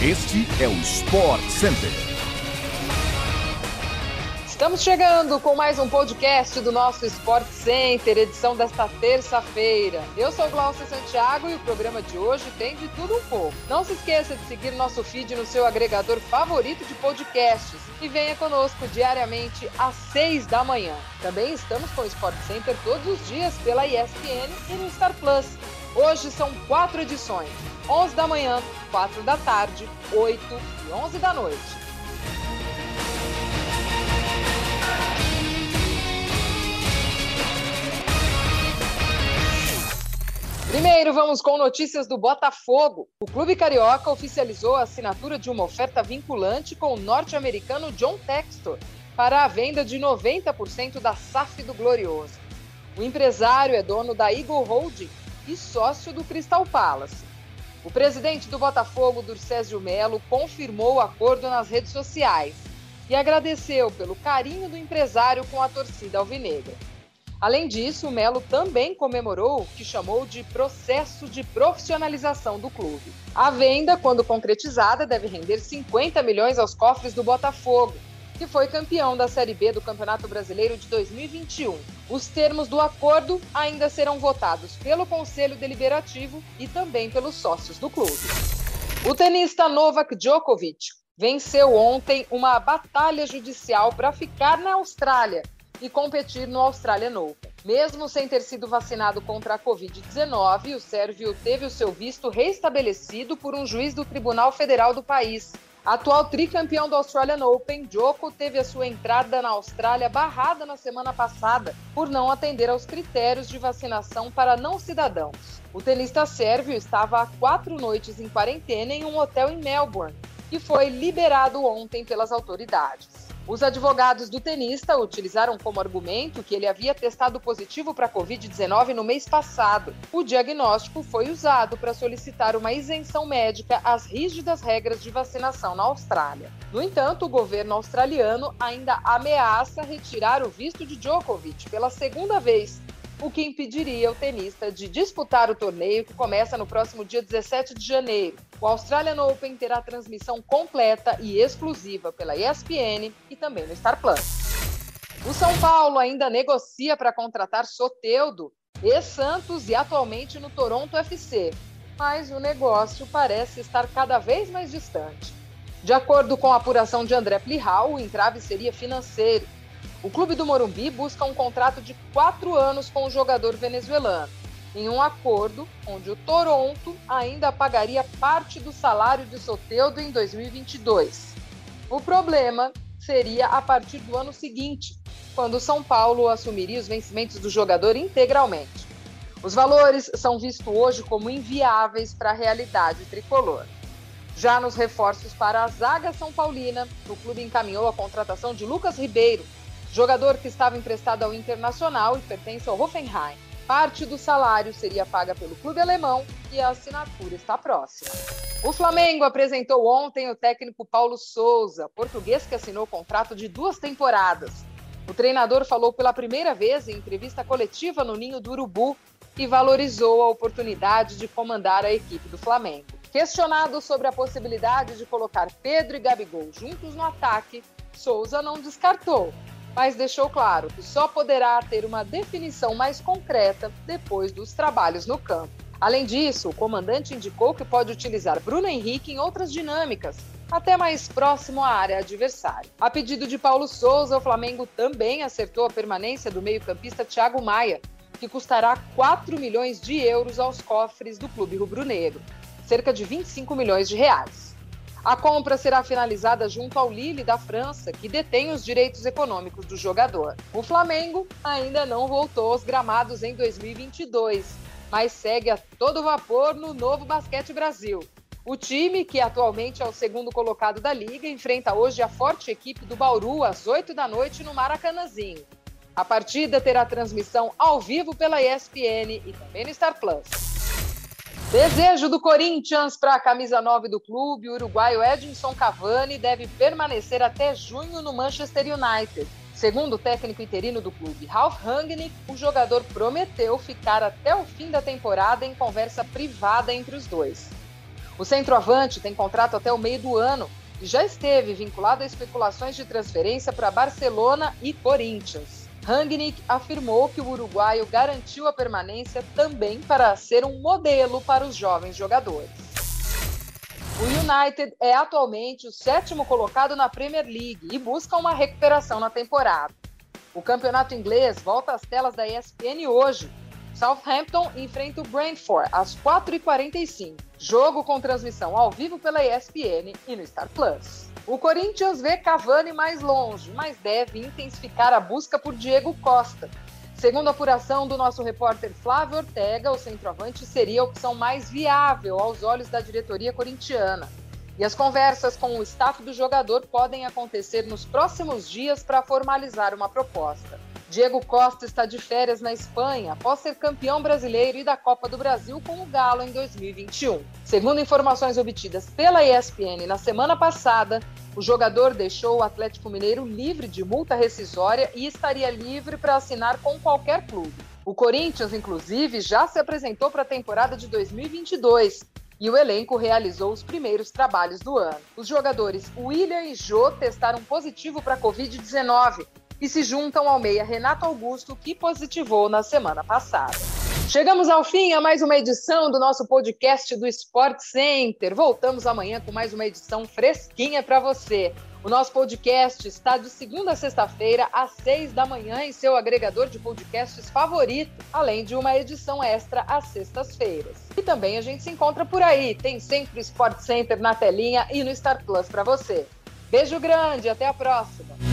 Este é o Sport Center. Estamos chegando com mais um podcast do nosso Sport Center, edição desta terça-feira. Eu sou Glaucia Santiago e o programa de hoje tem de tudo um pouco. Não se esqueça de seguir nosso feed no seu agregador favorito de podcasts e venha conosco diariamente às seis da manhã. Também estamos com o Sport Center todos os dias pela ESPN e no Star Plus. Hoje são quatro edições: 11 da manhã, 4 da tarde, 8 e 11 da noite. Primeiro, vamos com notícias do Botafogo. O clube carioca oficializou a assinatura de uma oferta vinculante com o norte-americano John Textor para a venda de 90% da SAF do Glorioso. O empresário é dono da Eagle Holding e sócio do Crystal Palace. O presidente do Botafogo, Durcésio Melo, confirmou o acordo nas redes sociais e agradeceu pelo carinho do empresário com a torcida alvinegra. Além disso, o Melo também comemorou o que chamou de processo de profissionalização do clube. A venda, quando concretizada, deve render 50 milhões aos cofres do Botafogo, que foi campeão da Série B do Campeonato Brasileiro de 2021. Os termos do acordo ainda serão votados pelo Conselho Deliberativo e também pelos sócios do clube. O tenista Novak Djokovic venceu ontem uma batalha judicial para ficar na Austrália e competir no Australian Open. Mesmo sem ter sido vacinado contra a Covid-19, o sérvio teve o seu visto restabelecido por um juiz do Tribunal Federal do país. Atual tricampeão do Australian Open, Djoko teve a sua entrada na Austrália barrada na semana passada por não atender aos critérios de vacinação para não cidadãos. O tenista sérvio estava há quatro noites em quarentena em um hotel em Melbourne e foi liberado ontem pelas autoridades. Os advogados do tenista utilizaram como argumento que ele havia testado positivo para a Covid-19 no mês passado. O diagnóstico foi usado para solicitar uma isenção médica às rígidas regras de vacinação na Austrália. No entanto, o governo australiano ainda ameaça retirar o visto de Djokovic pela segunda vez o que impediria o tenista de disputar o torneio que começa no próximo dia 17 de janeiro. O Australian Open terá transmissão completa e exclusiva pela ESPN e também no Star Plus. O São Paulo ainda negocia para contratar Soteudo, ex-Santos e atualmente no Toronto FC, mas o negócio parece estar cada vez mais distante. De acordo com a apuração de André Plihal, o entrave seria financeiro o clube do Morumbi busca um contrato de quatro anos com o jogador venezuelano, em um acordo onde o Toronto ainda pagaria parte do salário de Soteudo em 2022. O problema seria a partir do ano seguinte, quando o São Paulo assumiria os vencimentos do jogador integralmente. Os valores são vistos hoje como inviáveis para a realidade tricolor. Já nos reforços para a zaga São Paulina, o clube encaminhou a contratação de Lucas Ribeiro, jogador que estava emprestado ao Internacional e pertence ao Hoffenheim. Parte do salário seria paga pelo clube alemão e a assinatura está próxima. O Flamengo apresentou ontem o técnico Paulo Souza, português que assinou contrato de duas temporadas. O treinador falou pela primeira vez em entrevista coletiva no Ninho do Urubu e valorizou a oportunidade de comandar a equipe do Flamengo. Questionado sobre a possibilidade de colocar Pedro e Gabigol juntos no ataque, Souza não descartou mas deixou claro que só poderá ter uma definição mais concreta depois dos trabalhos no campo. Além disso, o comandante indicou que pode utilizar Bruno Henrique em outras dinâmicas, até mais próximo à área adversária. A pedido de Paulo Souza, o Flamengo também acertou a permanência do meio-campista Thiago Maia, que custará 4 milhões de euros aos cofres do clube rubro-negro, cerca de 25 milhões de reais. A compra será finalizada junto ao Lille da França, que detém os direitos econômicos do jogador. O Flamengo ainda não voltou aos gramados em 2022, mas segue a todo vapor no Novo Basquete Brasil. O time, que atualmente é o segundo colocado da liga, enfrenta hoje a forte equipe do Bauru às 8 da noite no Maracanãzinho. A partida terá transmissão ao vivo pela ESPN e também no Star Plus. Desejo do Corinthians para a camisa 9 do clube, o uruguaio Edinson Cavani deve permanecer até junho no Manchester United. Segundo o técnico interino do clube, Ralf Rangnick, o jogador prometeu ficar até o fim da temporada em conversa privada entre os dois. O centroavante tem contrato até o meio do ano e já esteve vinculado a especulações de transferência para Barcelona e Corinthians. Rangnick afirmou que o uruguaio garantiu a permanência também para ser um modelo para os jovens jogadores. O United é atualmente o sétimo colocado na Premier League e busca uma recuperação na temporada. O campeonato inglês volta às telas da ESPN hoje. Southampton enfrenta o Brentford às 4h45. Jogo com transmissão ao vivo pela ESPN e no Star Plus. O Corinthians vê Cavani mais longe, mas deve intensificar a busca por Diego Costa. Segundo a apuração do nosso repórter Flávio Ortega, o centroavante seria a opção mais viável aos olhos da diretoria corintiana. E as conversas com o staff do jogador podem acontecer nos próximos dias para formalizar uma proposta. Diego Costa está de férias na Espanha após ser campeão brasileiro e da Copa do Brasil com o Galo em 2021. Segundo informações obtidas pela ESPN na semana passada, o jogador deixou o Atlético Mineiro livre de multa rescisória e estaria livre para assinar com qualquer clube. O Corinthians, inclusive, já se apresentou para a temporada de 2022 e o elenco realizou os primeiros trabalhos do ano. Os jogadores William e Jô testaram positivo para a Covid-19 e se juntam ao meia Renato Augusto, que positivou na semana passada. Chegamos ao fim a mais uma edição do nosso podcast do Sport Center. Voltamos amanhã com mais uma edição fresquinha para você. O nosso podcast está de segunda a sexta-feira, às seis da manhã, em seu agregador de podcasts favorito, além de uma edição extra às sextas-feiras. E também a gente se encontra por aí. Tem sempre o Sport Center na telinha e no Star Plus para você. Beijo grande, até a próxima!